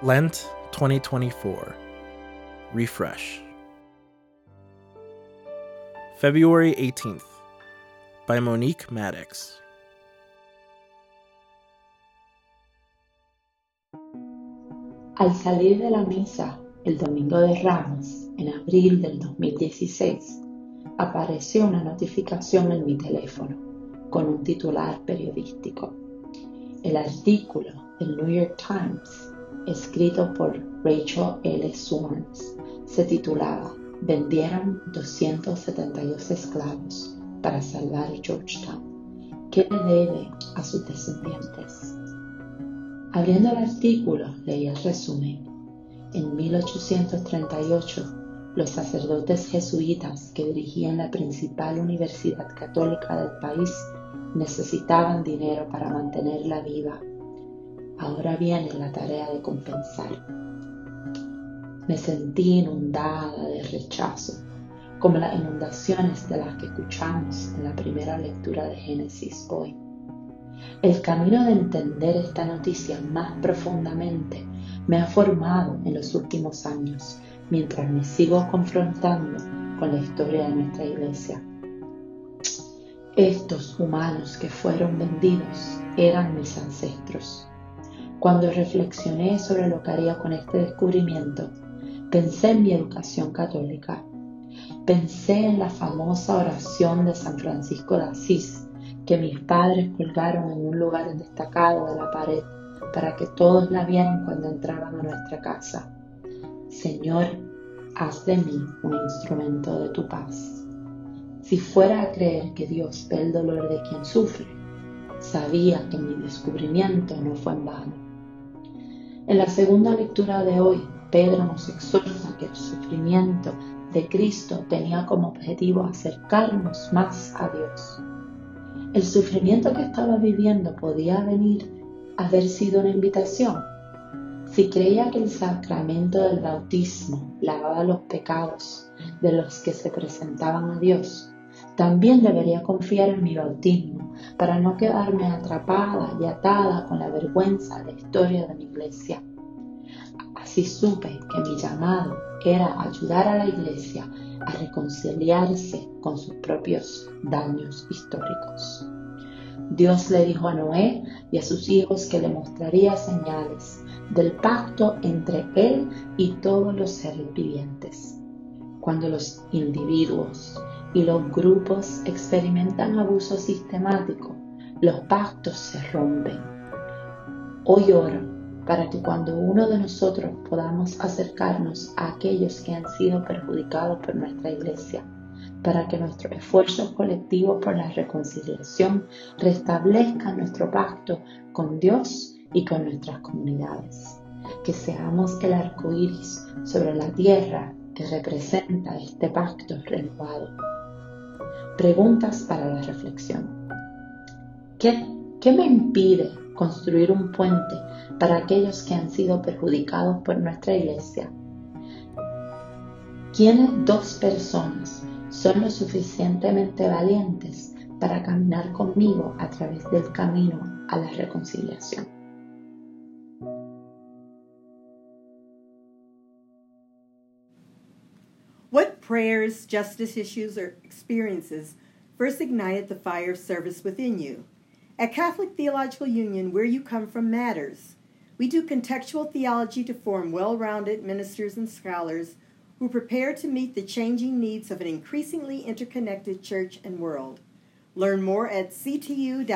Lent 2024 Refresh. February 18th by Monique Maddox. Al salir de la misa el domingo de Ramos, en abril del 2016, apareció una notificación en mi teléfono con un titular periodístico. El artículo del New York Times escrito por Rachel L. Swarns, se titulaba Vendieron 272 esclavos para salvar Georgetown. ¿Qué le debe a sus descendientes? Abriendo el artículo, leí el resumen. En 1838, los sacerdotes jesuitas que dirigían la principal universidad católica del país necesitaban dinero para mantenerla viva Ahora viene la tarea de compensar. Me sentí inundada de rechazo, como las inundaciones de las que escuchamos en la primera lectura de Génesis hoy. El camino de entender esta noticia más profundamente me ha formado en los últimos años, mientras me sigo confrontando con la historia de nuestra iglesia. Estos humanos que fueron vendidos eran mis ancestros cuando reflexioné sobre lo que haría con este descubrimiento, pensé en mi educación católica. Pensé en la famosa oración de San Francisco de Asís que mis padres colgaron en un lugar destacado de la pared para que todos la vieran cuando entraban a nuestra casa. Señor, haz de mí un instrumento de tu paz. Si fuera a creer que Dios ve el dolor de quien sufre, sabía que mi descubrimiento no fue en vano. En la segunda lectura de hoy, Pedro nos exhorta que el sufrimiento de Cristo tenía como objetivo acercarnos más a Dios. El sufrimiento que estaba viviendo podía venir a haber sido una invitación. Si creía que el sacramento del bautismo lavaba los pecados de los que se presentaban a Dios, también debería confiar en mi bautismo para no quedarme atrapada y atada con la vergüenza de la historia de mi iglesia. Así supe que mi llamado era ayudar a la iglesia a reconciliarse con sus propios daños históricos. Dios le dijo a Noé y a sus hijos que le mostraría señales del pacto entre él y todos los seres vivientes. Cuando los individuos y los grupos experimentan abuso sistemático, los pactos se rompen. Hoy oro para que cuando uno de nosotros podamos acercarnos a aquellos que han sido perjudicados por nuestra iglesia, para que nuestros esfuerzos colectivos por la reconciliación restablezcan nuestro pacto con Dios y con nuestras comunidades. Que seamos el arco iris sobre la tierra que representa este pacto renovado. Preguntas para la reflexión. ¿Qué, me impide construir un puente para aquellos que han sido perjudicados por nuestra iglesia? ¿Quiénes dos personas son lo suficientemente valientes para caminar conmigo a través del camino a la reconciliación? Prayers, justice issues, or experiences first ignited the fire of service within you? At Catholic Theological Union, where you come from matters. We do contextual theology to form well rounded ministers and scholars who prepare to meet the changing needs of an increasingly interconnected church and world. Learn more at ctu.edu/isn.